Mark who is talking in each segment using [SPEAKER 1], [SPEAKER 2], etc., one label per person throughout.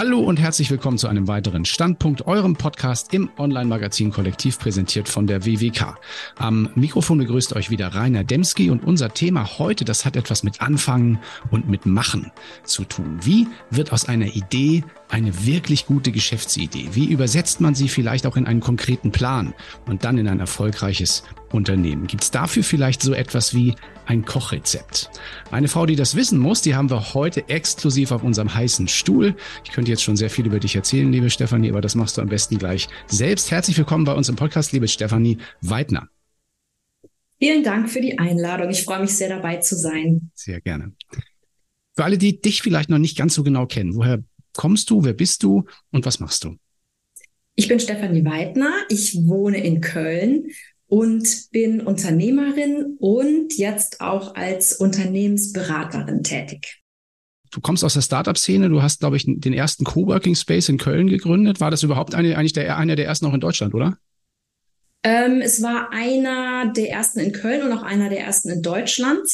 [SPEAKER 1] Hallo und herzlich willkommen zu einem weiteren Standpunkt, eurem Podcast im Online-Magazin Kollektiv präsentiert von der WWK. Am Mikrofon begrüßt euch wieder Rainer Demski und unser Thema heute, das hat etwas mit Anfangen und mit Machen zu tun. Wie wird aus einer Idee eine wirklich gute Geschäftsidee? Wie übersetzt man sie vielleicht auch in einen konkreten Plan und dann in ein erfolgreiches Unternehmen? Gibt es dafür vielleicht so etwas wie ein Kochrezept? Eine Frau, die das wissen muss, die haben wir heute exklusiv auf unserem heißen Stuhl. Ich könnte jetzt schon sehr viel über dich erzählen, liebe Stefanie, aber das machst du am besten gleich selbst. Herzlich willkommen bei uns im Podcast, liebe Stefanie Weidner.
[SPEAKER 2] Vielen Dank für die Einladung. Ich freue mich sehr dabei zu sein.
[SPEAKER 1] Sehr gerne. Für alle, die dich vielleicht noch nicht ganz so genau kennen, woher kommst du, wer bist du und was machst du?
[SPEAKER 2] Ich bin Stefanie Weidner, ich wohne in Köln und bin Unternehmerin und jetzt auch als Unternehmensberaterin tätig.
[SPEAKER 1] Du kommst aus der Startup-Szene, du hast, glaube ich, den ersten Coworking Space in Köln gegründet. War das überhaupt eine, eigentlich der, einer der ersten auch in Deutschland, oder?
[SPEAKER 2] Ähm, es war einer der ersten in Köln und auch einer der ersten in Deutschland.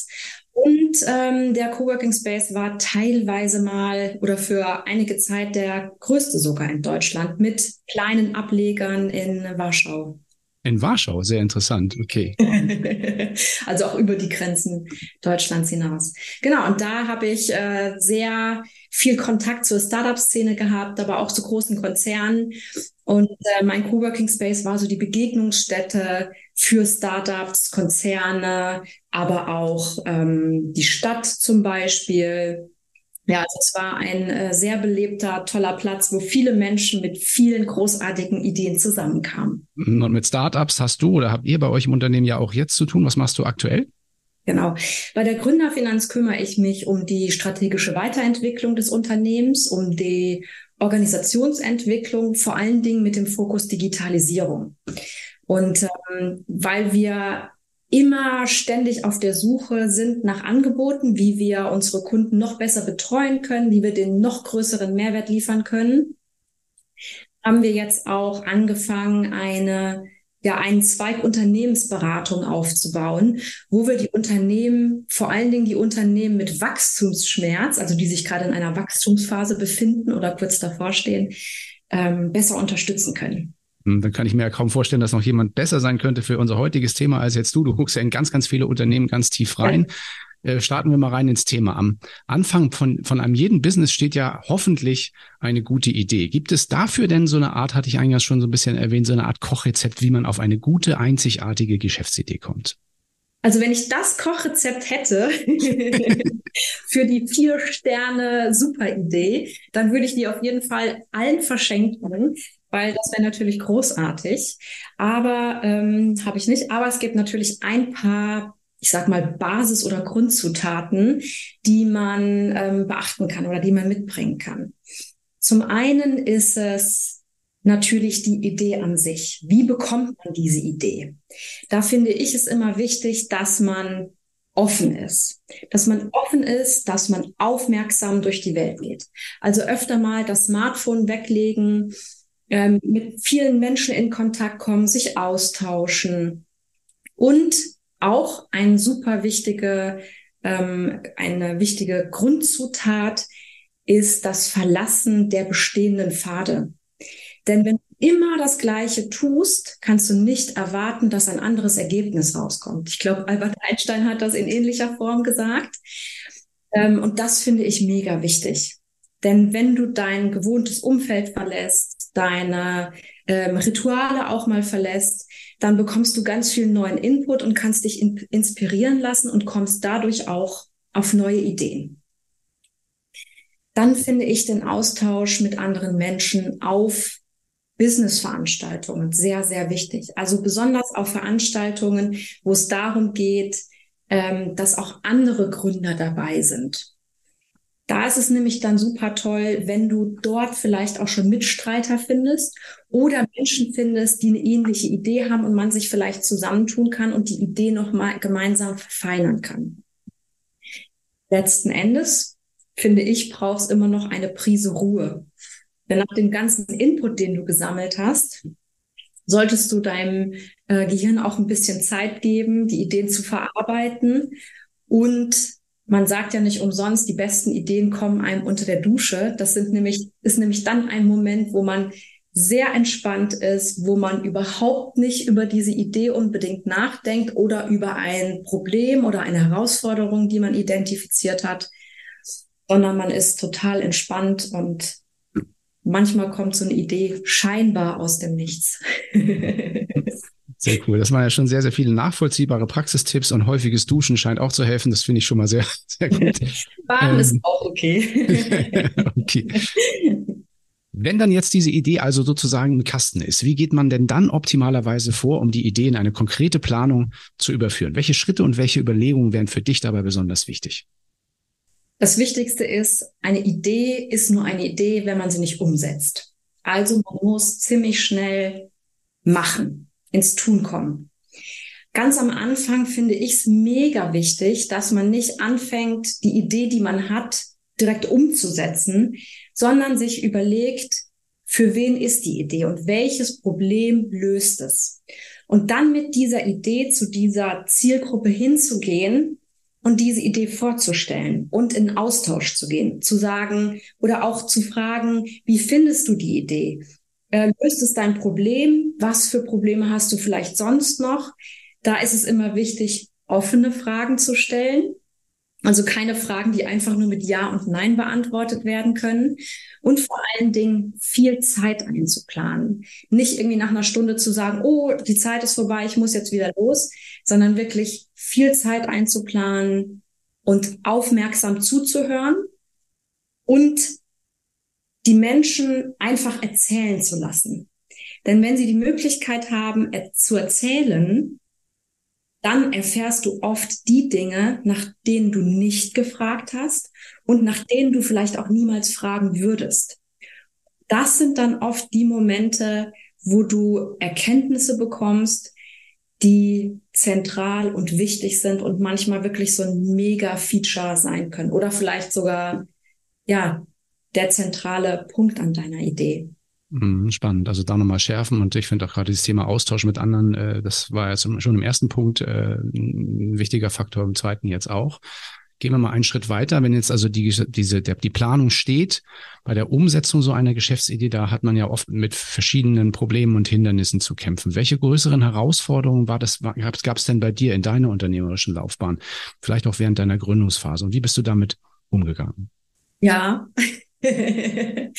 [SPEAKER 2] Und ähm, der Coworking Space war teilweise mal oder für einige Zeit der größte sogar in Deutschland mit kleinen Ablegern in Warschau.
[SPEAKER 1] In Warschau, sehr interessant, okay.
[SPEAKER 2] also auch über die Grenzen Deutschlands hinaus. Genau, und da habe ich äh, sehr viel Kontakt zur Startup-Szene gehabt, aber auch zu großen Konzernen. Und äh, mein Coworking Space war so die Begegnungsstätte für Startups, Konzerne, aber auch ähm, die Stadt zum Beispiel. Ja, also es war ein äh, sehr belebter, toller Platz, wo viele Menschen mit vielen großartigen Ideen zusammenkamen.
[SPEAKER 1] Und mit Startups hast du oder habt ihr bei euch im Unternehmen ja auch jetzt zu tun. Was machst du aktuell?
[SPEAKER 2] Genau. Bei der Gründerfinanz kümmere ich mich um die strategische Weiterentwicklung des Unternehmens, um die Organisationsentwicklung, vor allen Dingen mit dem Fokus Digitalisierung. Und ähm, weil wir immer ständig auf der Suche sind nach Angeboten, wie wir unsere Kunden noch besser betreuen können, wie wir den noch größeren Mehrwert liefern können, haben wir jetzt auch angefangen, eine ja, einen Zweig Unternehmensberatung aufzubauen, wo wir die Unternehmen, vor allen Dingen die Unternehmen mit Wachstumsschmerz, also die sich gerade in einer Wachstumsphase befinden oder kurz davor stehen, ähm, besser unterstützen können.
[SPEAKER 1] Hm, dann kann ich mir ja kaum vorstellen, dass noch jemand besser sein könnte für unser heutiges Thema als jetzt du. Du guckst ja in ganz, ganz viele Unternehmen ganz tief rein. Äh, starten wir mal rein ins Thema. Am Anfang von, von einem jeden Business steht ja hoffentlich eine gute Idee. Gibt es dafür denn so eine Art, hatte ich eingangs schon so ein bisschen erwähnt, so eine Art Kochrezept, wie man auf eine gute, einzigartige Geschäftsidee kommt?
[SPEAKER 2] Also wenn ich das Kochrezept hätte für die vier Sterne Superidee, dann würde ich die auf jeden Fall allen verschenken weil das wäre natürlich großartig. Aber ähm, habe ich nicht. Aber es gibt natürlich ein paar, ich sag mal, Basis- oder Grundzutaten, die man ähm, beachten kann oder die man mitbringen kann. Zum einen ist es natürlich die Idee an sich. Wie bekommt man diese Idee? Da finde ich es immer wichtig, dass man offen ist. Dass man offen ist, dass man aufmerksam durch die Welt geht. Also öfter mal das Smartphone weglegen, ähm, mit vielen Menschen in Kontakt kommen, sich austauschen und auch ein super wichtige, ähm, eine wichtige Grundzutat ist das Verlassen der bestehenden Pfade. Denn wenn du immer das Gleiche tust, kannst du nicht erwarten, dass ein anderes Ergebnis rauskommt. Ich glaube, Albert Einstein hat das in ähnlicher Form gesagt. Ähm, und das finde ich mega wichtig. Denn wenn du dein gewohntes Umfeld verlässt, deine ähm, Rituale auch mal verlässt, dann bekommst du ganz viel neuen Input und kannst dich in inspirieren lassen und kommst dadurch auch auf neue Ideen. Dann finde ich den Austausch mit anderen Menschen auf Business-Veranstaltungen sehr, sehr wichtig. Also besonders auf Veranstaltungen, wo es darum geht, ähm, dass auch andere Gründer dabei sind. Da ist es nämlich dann super toll, wenn du dort vielleicht auch schon Mitstreiter findest oder Menschen findest, die eine ähnliche Idee haben und man sich vielleicht zusammentun kann und die Idee nochmal gemeinsam verfeinern kann. Letzten Endes, finde ich, brauchst immer noch eine Prise Ruhe. Denn nach dem ganzen Input, den du gesammelt hast, solltest du deinem äh, Gehirn auch ein bisschen Zeit geben, die Ideen zu verarbeiten und man sagt ja nicht umsonst, die besten Ideen kommen einem unter der Dusche. Das sind nämlich, ist nämlich dann ein Moment, wo man sehr entspannt ist, wo man überhaupt nicht über diese Idee unbedingt nachdenkt oder über ein Problem oder eine Herausforderung, die man identifiziert hat, sondern man ist total entspannt und manchmal kommt so eine Idee scheinbar aus dem Nichts.
[SPEAKER 1] Sehr cool. Das waren ja schon sehr, sehr viele nachvollziehbare Praxistipps und häufiges Duschen scheint auch zu helfen. Das finde ich schon mal sehr, sehr gut.
[SPEAKER 2] Baden ähm, ist auch okay.
[SPEAKER 1] okay. Wenn dann jetzt diese Idee also sozusagen im Kasten ist, wie geht man denn dann optimalerweise vor, um die Idee in eine konkrete Planung zu überführen? Welche Schritte und welche Überlegungen wären für dich dabei besonders wichtig?
[SPEAKER 2] Das Wichtigste ist, eine Idee ist nur eine Idee, wenn man sie nicht umsetzt. Also man muss ziemlich schnell machen, ins Tun kommen. Ganz am Anfang finde ich es mega wichtig, dass man nicht anfängt, die Idee, die man hat, direkt umzusetzen, sondern sich überlegt, für wen ist die Idee und welches Problem löst es? Und dann mit dieser Idee zu dieser Zielgruppe hinzugehen und diese Idee vorzustellen und in Austausch zu gehen, zu sagen oder auch zu fragen, wie findest du die Idee? Äh, löst es dein Problem? Was für Probleme hast du vielleicht sonst noch? Da ist es immer wichtig, offene Fragen zu stellen also keine Fragen, die einfach nur mit Ja und Nein beantwortet werden können. Und vor allen Dingen viel Zeit einzuplanen. Nicht irgendwie nach einer Stunde zu sagen, oh, die Zeit ist vorbei, ich muss jetzt wieder los, sondern wirklich viel Zeit einzuplanen und aufmerksam zuzuhören und die Menschen einfach erzählen zu lassen. Denn wenn sie die Möglichkeit haben, zu erzählen, dann erfährst du oft die Dinge, nach denen du nicht gefragt hast und nach denen du vielleicht auch niemals fragen würdest. Das sind dann oft die Momente, wo du Erkenntnisse bekommst, die zentral und wichtig sind und manchmal wirklich so ein Mega-Feature sein können oder vielleicht sogar, ja, der zentrale Punkt an deiner Idee.
[SPEAKER 1] Mhm, spannend. Also da nochmal schärfen und ich finde auch gerade dieses Thema Austausch mit anderen, äh, das war ja schon im ersten Punkt äh, ein wichtiger Faktor, im zweiten jetzt auch. Gehen wir mal einen Schritt weiter. Wenn jetzt also die, diese, der, die Planung steht, bei der Umsetzung so einer Geschäftsidee, da hat man ja oft mit verschiedenen Problemen und Hindernissen zu kämpfen. Welche größeren Herausforderungen war das, gab es denn bei dir in deiner unternehmerischen Laufbahn? Vielleicht auch während deiner Gründungsphase. Und wie bist du damit umgegangen?
[SPEAKER 2] Ja.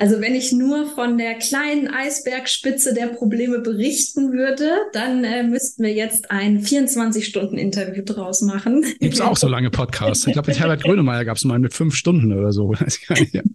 [SPEAKER 2] Also wenn ich nur von der kleinen Eisbergspitze der Probleme berichten würde, dann äh, müssten wir jetzt ein 24-Stunden-Interview draus machen.
[SPEAKER 1] Gibt es auch so lange Podcasts? Ich glaube, mit Herbert Grönemeyer gab es mal mit fünf Stunden oder so.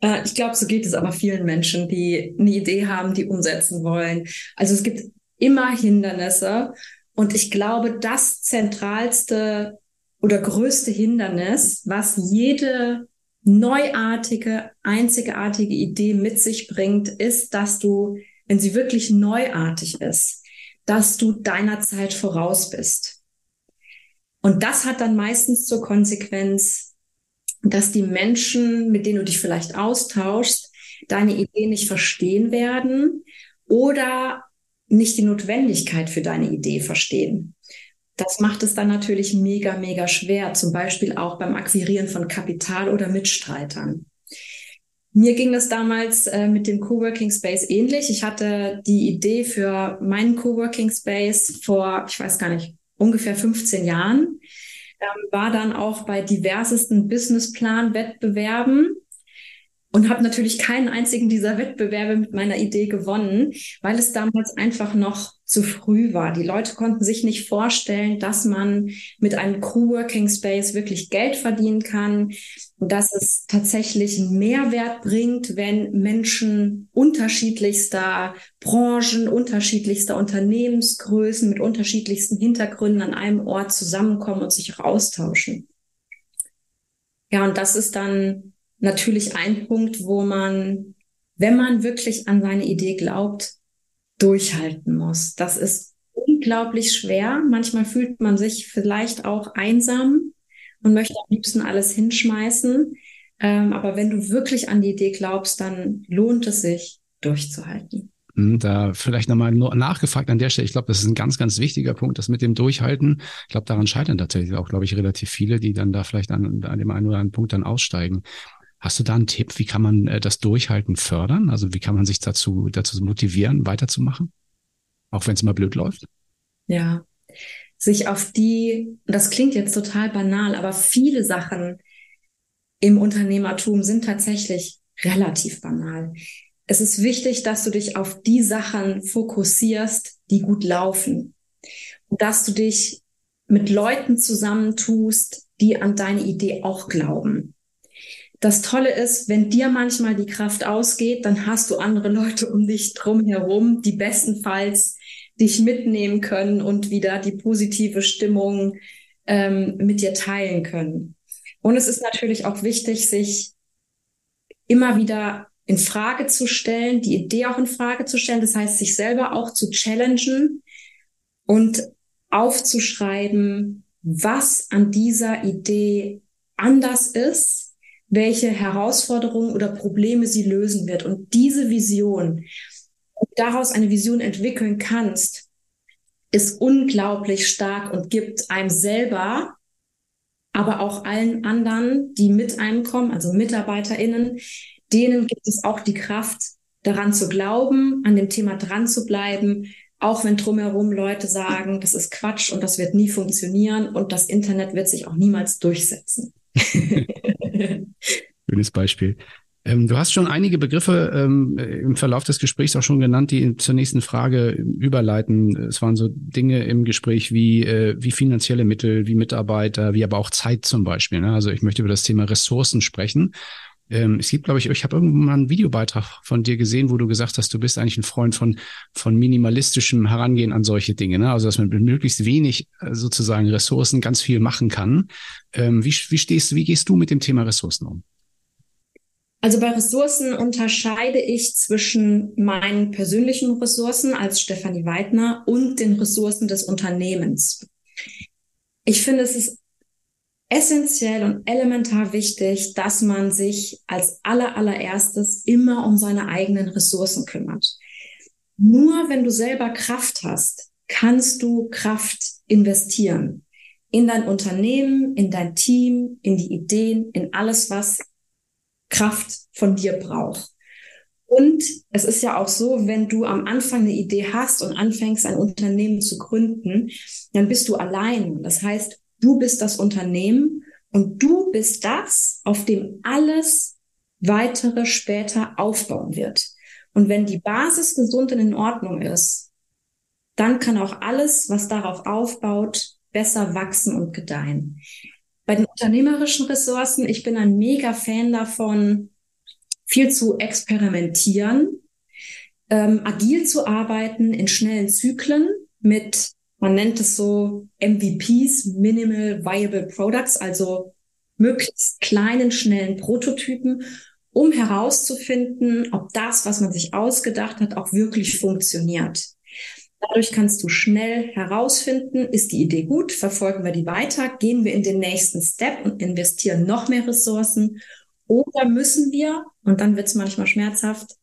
[SPEAKER 2] Äh, ich glaube, so geht es aber vielen Menschen, die eine Idee haben, die umsetzen wollen. Also es gibt immer Hindernisse. Und ich glaube, das zentralste oder größte Hindernis, was jede neuartige, einzigartige Idee mit sich bringt, ist, dass du, wenn sie wirklich neuartig ist, dass du deiner Zeit voraus bist. Und das hat dann meistens zur Konsequenz, dass die Menschen, mit denen du dich vielleicht austauschst, deine Idee nicht verstehen werden oder nicht die Notwendigkeit für deine Idee verstehen. Das macht es dann natürlich mega, mega schwer, zum Beispiel auch beim Akquirieren von Kapital oder Mitstreitern. Mir ging das damals äh, mit dem Coworking Space ähnlich. Ich hatte die Idee für meinen Coworking Space vor, ich weiß gar nicht, ungefähr 15 Jahren. Ähm, war dann auch bei diversesten Businessplan-Wettbewerben und habe natürlich keinen einzigen dieser Wettbewerbe mit meiner Idee gewonnen, weil es damals einfach noch zu früh war. Die Leute konnten sich nicht vorstellen, dass man mit einem Coworking Space wirklich Geld verdienen kann dass es tatsächlich einen Mehrwert bringt, wenn Menschen unterschiedlichster Branchen, unterschiedlichster Unternehmensgrößen mit unterschiedlichsten Hintergründen an einem Ort zusammenkommen und sich auch austauschen. Ja, und das ist dann natürlich ein Punkt, wo man, wenn man wirklich an seine Idee glaubt, durchhalten muss. Das ist unglaublich schwer. Manchmal fühlt man sich vielleicht auch einsam und möchte am liebsten alles hinschmeißen. Ähm, aber wenn du wirklich an die Idee glaubst, dann lohnt es sich, durchzuhalten.
[SPEAKER 1] Hm, da vielleicht nochmal nachgefragt an der Stelle. Ich glaube, das ist ein ganz, ganz wichtiger Punkt, das mit dem Durchhalten. Ich glaube, daran scheitern tatsächlich auch, glaube ich, relativ viele, die dann da vielleicht an, an dem einen oder anderen Punkt dann aussteigen. Hast du da einen Tipp? Wie kann man äh, das Durchhalten fördern? Also wie kann man sich dazu, dazu motivieren, weiterzumachen? Auch wenn es mal blöd läuft?
[SPEAKER 2] Ja, sich auf die, das klingt jetzt total banal, aber viele Sachen im Unternehmertum sind tatsächlich relativ banal. Es ist wichtig, dass du dich auf die Sachen fokussierst, die gut laufen. Und dass du dich mit Leuten zusammentust, die an deine Idee auch glauben. Das Tolle ist, wenn dir manchmal die Kraft ausgeht, dann hast du andere Leute um dich drum herum, die bestenfalls dich mitnehmen können und wieder die positive Stimmung ähm, mit dir teilen können. Und es ist natürlich auch wichtig, sich immer wieder in Frage zu stellen, die Idee auch in Frage zu stellen. Das heißt, sich selber auch zu challengen und aufzuschreiben, was an dieser Idee anders ist welche Herausforderungen oder Probleme sie lösen wird. Und diese Vision, daraus eine Vision entwickeln kannst, ist unglaublich stark und gibt einem selber, aber auch allen anderen, die mit einem kommen, also MitarbeiterInnen, denen gibt es auch die Kraft, daran zu glauben, an dem Thema dran zu bleiben, auch wenn drumherum Leute sagen, das ist Quatsch und das wird nie funktionieren und das Internet wird sich auch niemals durchsetzen.
[SPEAKER 1] Schönes Beispiel. Ähm, du hast schon einige Begriffe ähm, im Verlauf des Gesprächs auch schon genannt, die zur nächsten Frage überleiten. Es waren so Dinge im Gespräch wie, äh, wie finanzielle Mittel, wie Mitarbeiter, wie aber auch Zeit zum Beispiel. Ne? Also ich möchte über das Thema Ressourcen sprechen. Ähm, es gibt, glaube ich, ich habe irgendwann mal einen Videobeitrag von dir gesehen, wo du gesagt hast, du bist eigentlich ein Freund von, von minimalistischem Herangehen an solche Dinge. Ne? Also, dass man mit möglichst wenig äh, sozusagen Ressourcen ganz viel machen kann. Ähm, wie, wie stehst, wie gehst du mit dem Thema Ressourcen um?
[SPEAKER 2] Also bei Ressourcen unterscheide ich zwischen meinen persönlichen Ressourcen als Stefanie Weidner und den Ressourcen des Unternehmens. Ich finde, es ist essentiell und elementar wichtig, dass man sich als aller, allererstes immer um seine eigenen Ressourcen kümmert. Nur wenn du selber Kraft hast, kannst du Kraft investieren. In dein Unternehmen, in dein Team, in die Ideen, in alles, was Kraft von dir braucht. Und es ist ja auch so, wenn du am Anfang eine Idee hast und anfängst, ein Unternehmen zu gründen, dann bist du allein. Das heißt, Du bist das Unternehmen und du bist das, auf dem alles weitere später aufbauen wird. Und wenn die Basis gesund und in Ordnung ist, dann kann auch alles, was darauf aufbaut, besser wachsen und gedeihen. Bei den unternehmerischen Ressourcen, ich bin ein mega Fan davon, viel zu experimentieren, ähm, agil zu arbeiten in schnellen Zyklen mit man nennt es so MVPs, Minimal Viable Products, also möglichst kleinen, schnellen Prototypen, um herauszufinden, ob das, was man sich ausgedacht hat, auch wirklich funktioniert. Dadurch kannst du schnell herausfinden, ist die Idee gut, verfolgen wir die weiter, gehen wir in den nächsten Step und investieren noch mehr Ressourcen oder müssen wir, und dann wird es manchmal schmerzhaft,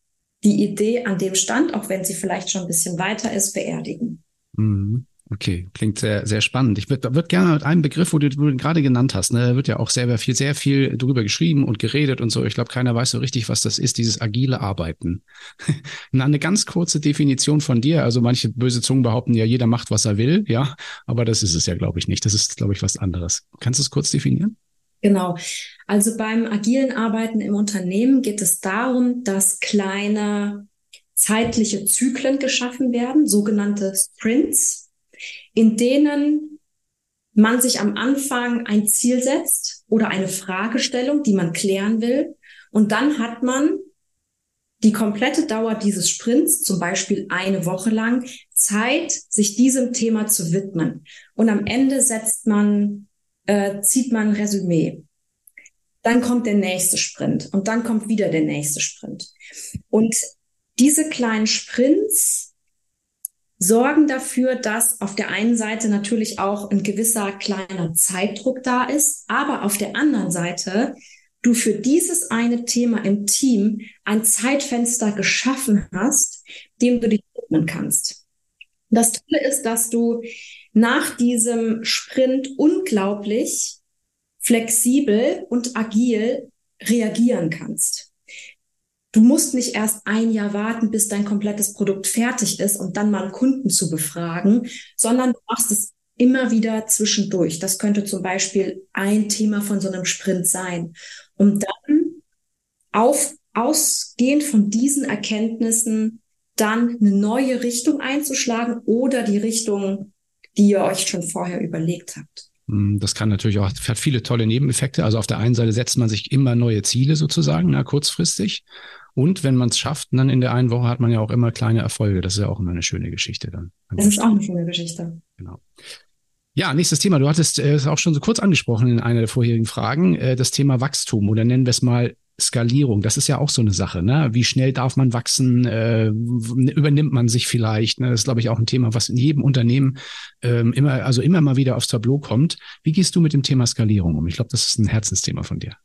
[SPEAKER 2] die Idee an dem Stand, auch wenn sie vielleicht schon ein bisschen weiter ist, beerdigen.
[SPEAKER 1] Mhm. Okay, klingt sehr, sehr spannend. Ich würde würd gerne mit einem Begriff, wo du, du gerade genannt hast, ne, wird ja auch sehr viel, sehr viel drüber geschrieben und geredet und so. Ich glaube, keiner weiß so richtig, was das ist, dieses agile Arbeiten. Eine ganz kurze Definition von dir. Also manche böse Zungen behaupten ja, jeder macht, was er will, ja, aber das ist es ja, glaube ich, nicht. Das ist, glaube ich, was anderes. Kannst du es kurz definieren?
[SPEAKER 2] Genau. Also beim agilen Arbeiten im Unternehmen geht es darum, dass kleine zeitliche Zyklen geschaffen werden, sogenannte Sprints in denen man sich am Anfang ein Ziel setzt oder eine Fragestellung, die man klären will. Und dann hat man die komplette Dauer dieses Sprints, zum Beispiel eine Woche lang, Zeit, sich diesem Thema zu widmen. Und am Ende setzt man, äh, zieht man ein Resümee. Dann kommt der nächste Sprint und dann kommt wieder der nächste Sprint. Und diese kleinen Sprints sorgen dafür, dass auf der einen Seite natürlich auch ein gewisser kleiner Zeitdruck da ist, aber auf der anderen Seite du für dieses eine Thema im Team ein Zeitfenster geschaffen hast, dem du dich widmen kannst. Das Tolle ist, dass du nach diesem Sprint unglaublich flexibel und agil reagieren kannst. Du musst nicht erst ein Jahr warten, bis dein komplettes Produkt fertig ist und dann mal einen Kunden zu befragen, sondern du machst es immer wieder zwischendurch. Das könnte zum Beispiel ein Thema von so einem Sprint sein, um dann auf, ausgehend von diesen Erkenntnissen dann eine neue Richtung einzuschlagen oder die Richtung, die ihr euch schon vorher überlegt habt.
[SPEAKER 1] Hm, das kann natürlich auch, hat viele tolle Nebeneffekte. Also auf der einen Seite setzt man sich immer neue Ziele sozusagen, na, kurzfristig. Und wenn man es schafft, dann in der einen Woche hat man ja auch immer kleine Erfolge. Das ist ja auch immer eine schöne Geschichte dann.
[SPEAKER 2] Das ist auch eine schöne Geschichte.
[SPEAKER 1] Genau. Ja, nächstes Thema. Du hattest äh, es auch schon so kurz angesprochen in einer der vorherigen Fragen, äh, das Thema Wachstum oder nennen wir es mal Skalierung. Das ist ja auch so eine Sache. Ne? Wie schnell darf man wachsen? Äh, übernimmt man sich vielleicht? Ne? Das ist, glaube ich, auch ein Thema, was in jedem Unternehmen ähm, immer, also immer mal wieder aufs Tableau kommt. Wie gehst du mit dem Thema Skalierung um? Ich glaube, das ist ein Herzensthema von dir.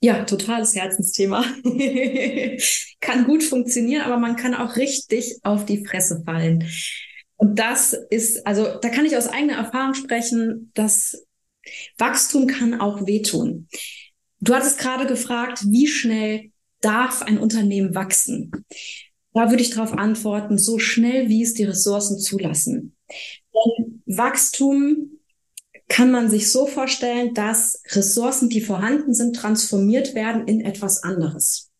[SPEAKER 2] Ja, totales Herzensthema. kann gut funktionieren, aber man kann auch richtig auf die Fresse fallen. Und das ist, also da kann ich aus eigener Erfahrung sprechen, dass Wachstum kann auch wehtun. Du hattest gerade gefragt, wie schnell darf ein Unternehmen wachsen? Da würde ich darauf antworten, so schnell wie es die Ressourcen zulassen. Denn Wachstum kann man sich so vorstellen, dass Ressourcen, die vorhanden sind, transformiert werden in etwas anderes.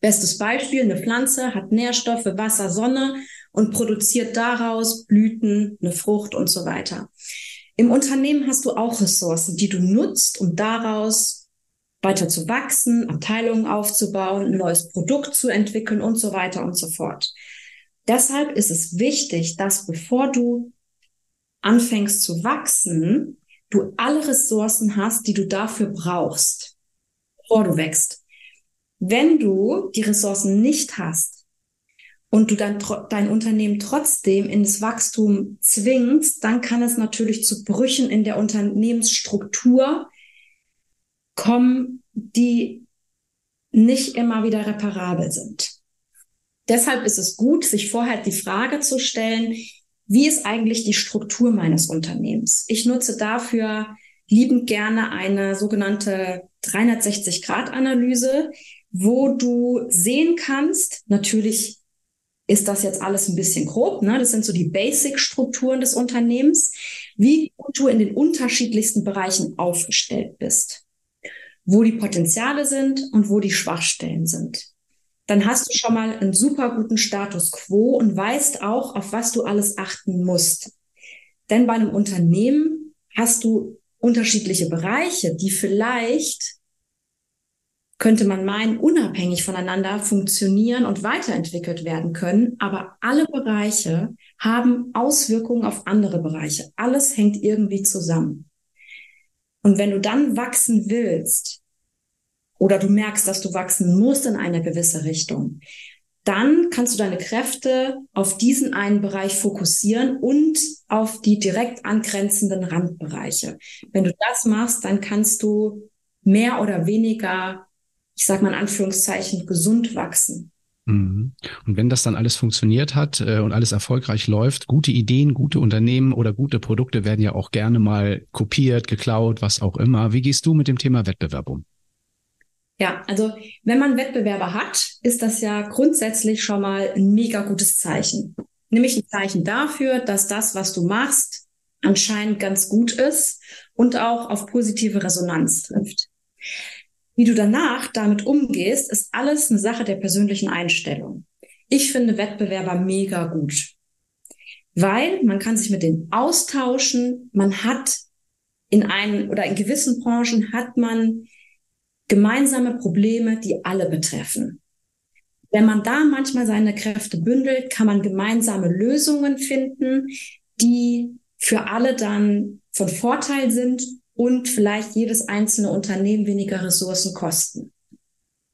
[SPEAKER 2] Bestes Beispiel, eine Pflanze hat Nährstoffe, Wasser, Sonne und produziert daraus Blüten, eine Frucht und so weiter. Im Unternehmen hast du auch Ressourcen, die du nutzt, um daraus weiter zu wachsen, Abteilungen aufzubauen, ein neues Produkt zu entwickeln und so weiter und so fort. Deshalb ist es wichtig, dass bevor du anfängst zu wachsen, du alle Ressourcen hast, die du dafür brauchst, bevor du wächst. Wenn du die Ressourcen nicht hast, und du dann dein Unternehmen trotzdem ins Wachstum zwingst, dann kann es natürlich zu Brüchen in der Unternehmensstruktur kommen, die nicht immer wieder reparabel sind. Deshalb ist es gut, sich vorher die Frage zu stellen, wie ist eigentlich die Struktur meines Unternehmens? Ich nutze dafür liebend gerne eine sogenannte 360-Grad-Analyse, wo du sehen kannst, natürlich ist das jetzt alles ein bisschen grob. Ne? Das sind so die Basic-Strukturen des Unternehmens, wie du in den unterschiedlichsten Bereichen aufgestellt bist, wo die Potenziale sind und wo die Schwachstellen sind. Dann hast du schon mal einen super guten Status quo und weißt auch, auf was du alles achten musst. Denn bei einem Unternehmen hast du unterschiedliche Bereiche, die vielleicht könnte man meinen, unabhängig voneinander funktionieren und weiterentwickelt werden können. Aber alle Bereiche haben Auswirkungen auf andere Bereiche. Alles hängt irgendwie zusammen. Und wenn du dann wachsen willst oder du merkst, dass du wachsen musst in eine gewisse Richtung, dann kannst du deine Kräfte auf diesen einen Bereich fokussieren und auf die direkt angrenzenden Randbereiche. Wenn du das machst, dann kannst du mehr oder weniger ich sage mal in Anführungszeichen, gesund wachsen.
[SPEAKER 1] Mhm. Und wenn das dann alles funktioniert hat äh, und alles erfolgreich läuft, gute Ideen, gute Unternehmen oder gute Produkte werden ja auch gerne mal kopiert, geklaut, was auch immer. Wie gehst du mit dem Thema Wettbewerb um?
[SPEAKER 2] Ja, also wenn man Wettbewerber hat, ist das ja grundsätzlich schon mal ein mega gutes Zeichen. Nämlich ein Zeichen dafür, dass das, was du machst, anscheinend ganz gut ist und auch auf positive Resonanz trifft. Wie du danach damit umgehst, ist alles eine Sache der persönlichen Einstellung. Ich finde Wettbewerber mega gut, weil man kann sich mit denen austauschen. Man hat in einen oder in gewissen Branchen hat man gemeinsame Probleme, die alle betreffen. Wenn man da manchmal seine Kräfte bündelt, kann man gemeinsame Lösungen finden, die für alle dann von Vorteil sind und vielleicht jedes einzelne Unternehmen weniger Ressourcen kosten.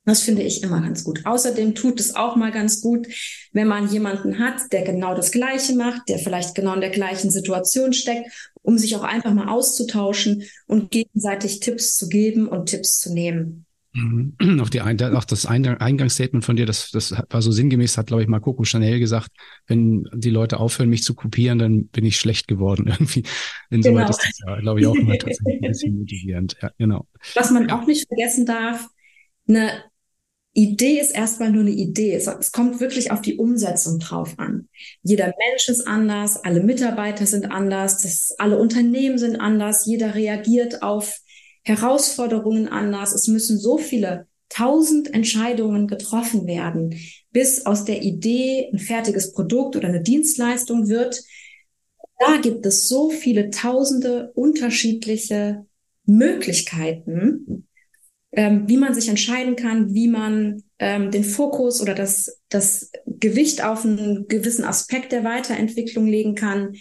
[SPEAKER 2] Das finde ich immer ganz gut. Außerdem tut es auch mal ganz gut, wenn man jemanden hat, der genau das Gleiche macht, der vielleicht genau in der gleichen Situation steckt, um sich auch einfach mal auszutauschen und gegenseitig Tipps zu geben und Tipps zu nehmen.
[SPEAKER 1] Mhm. Auch, die, auch das Eingangsstatement von dir, das, das war so sinngemäß, hat, glaube ich, mal Coco Chanel gesagt, wenn die Leute aufhören, mich zu kopieren, dann bin ich schlecht geworden irgendwie. Insoweit genau. ist das ja, glaube ich, auch immer tatsächlich ein bisschen motivierend. Ja, genau.
[SPEAKER 2] Was man ja. auch nicht vergessen darf, eine Idee ist erstmal nur eine Idee. Es kommt wirklich auf die Umsetzung drauf an. Jeder Mensch ist anders, alle Mitarbeiter sind anders, das, alle Unternehmen sind anders, jeder reagiert auf Herausforderungen anders. Es müssen so viele tausend Entscheidungen getroffen werden, bis aus der Idee ein fertiges Produkt oder eine Dienstleistung wird. Da gibt es so viele tausende unterschiedliche Möglichkeiten, ähm, wie man sich entscheiden kann, wie man ähm, den Fokus oder das, das Gewicht auf einen gewissen Aspekt der Weiterentwicklung legen kann.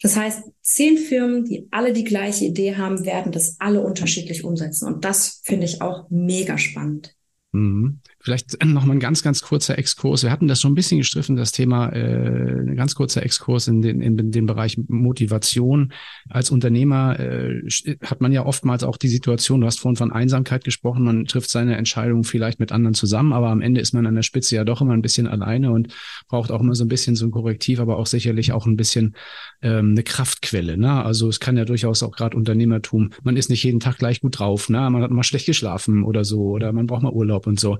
[SPEAKER 2] Das heißt, zehn Firmen, die alle die gleiche Idee haben, werden das alle unterschiedlich umsetzen. Und das finde ich auch mega spannend.
[SPEAKER 1] Mhm. Vielleicht noch mal ein ganz, ganz kurzer Exkurs. Wir hatten das schon ein bisschen gestriffen, das Thema, äh, ein ganz kurzer Exkurs in den, in den Bereich Motivation. Als Unternehmer äh, hat man ja oftmals auch die Situation, du hast vorhin von Einsamkeit gesprochen, man trifft seine Entscheidungen vielleicht mit anderen zusammen, aber am Ende ist man an der Spitze ja doch immer ein bisschen alleine und braucht auch immer so ein bisschen so ein Korrektiv, aber auch sicherlich auch ein bisschen ähm, eine Kraftquelle. Ne? Also es kann ja durchaus auch gerade Unternehmertum, man ist nicht jeden Tag gleich gut drauf, ne? man hat mal schlecht geschlafen oder so oder man braucht mal Urlaub und so.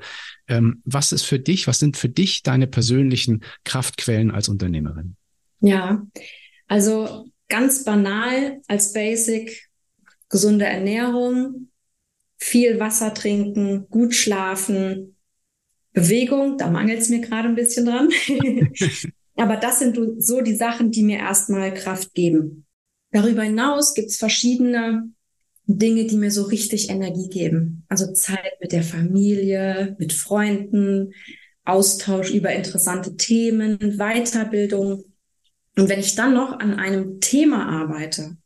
[SPEAKER 1] Ähm, was ist für dich, was sind für dich deine persönlichen Kraftquellen als Unternehmerin?
[SPEAKER 2] Ja, also ganz banal als Basic gesunde Ernährung, viel Wasser trinken, gut schlafen, Bewegung, da mangelt es mir gerade ein bisschen dran. Aber das sind so die Sachen, die mir erstmal Kraft geben. Darüber hinaus gibt es verschiedene Dinge, die mir so richtig Energie geben. Also Zeit mit der Familie, mit Freunden, Austausch über interessante Themen, Weiterbildung. Und wenn ich dann noch an einem Thema arbeite,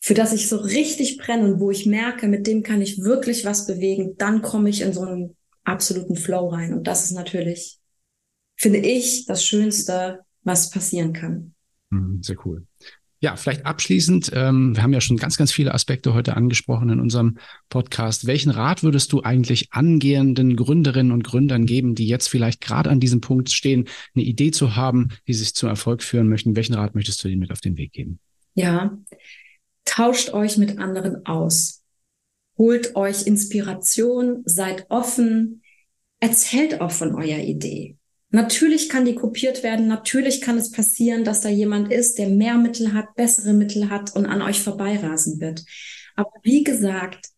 [SPEAKER 2] für das ich so richtig brenne und wo ich merke, mit dem kann ich wirklich was bewegen, dann komme ich in so einen absoluten Flow rein. Und das ist natürlich, finde ich, das Schönste, was passieren kann.
[SPEAKER 1] Mhm, sehr cool. Ja, vielleicht abschließend, ähm, wir haben ja schon ganz, ganz viele Aspekte heute angesprochen in unserem Podcast. Welchen Rat würdest du eigentlich angehenden Gründerinnen und Gründern geben, die jetzt vielleicht gerade an diesem Punkt stehen, eine Idee zu haben, die sich zum Erfolg führen möchten? Welchen Rat möchtest du ihnen mit auf den Weg geben?
[SPEAKER 2] Ja, tauscht euch mit anderen aus. Holt euch Inspiration, seid offen, erzählt auch von eurer Idee. Natürlich kann die kopiert werden. Natürlich kann es passieren, dass da jemand ist, der mehr Mittel hat, bessere Mittel hat und an euch vorbeirasen wird. Aber wie gesagt,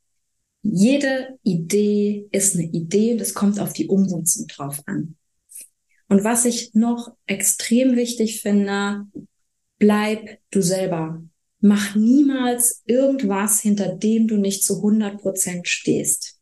[SPEAKER 2] jede Idee ist eine Idee und es kommt auf die Umsetzung drauf an. Und was ich noch extrem wichtig finde, bleib du selber. Mach niemals irgendwas, hinter dem du nicht zu 100 Prozent stehst.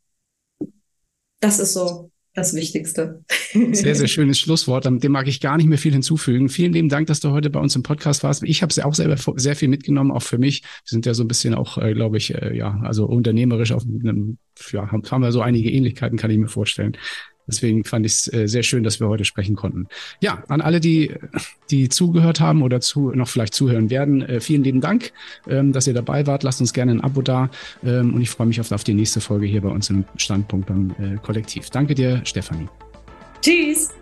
[SPEAKER 2] Das ist so das Wichtigste.
[SPEAKER 1] Sehr, sehr schönes Schlusswort. Dem mag ich gar nicht mehr viel hinzufügen. Vielen lieben Dank, dass du heute bei uns im Podcast warst. Ich habe auch selber sehr viel mitgenommen, auch für mich. Wir sind ja so ein bisschen auch, äh, glaube ich, äh, ja, also unternehmerisch auf einem, ja, haben wir so einige Ähnlichkeiten, kann ich mir vorstellen. Deswegen fand ich es äh, sehr schön, dass wir heute sprechen konnten. Ja, an alle, die, die zugehört haben oder zu, noch vielleicht zuhören werden, äh, vielen lieben Dank, ähm, dass ihr dabei wart. Lasst uns gerne ein Abo da ähm, und ich freue mich auf, auf die nächste Folge hier bei uns im Standpunkt beim äh, Kollektiv. Danke dir, Stefanie.
[SPEAKER 2] Tschüss.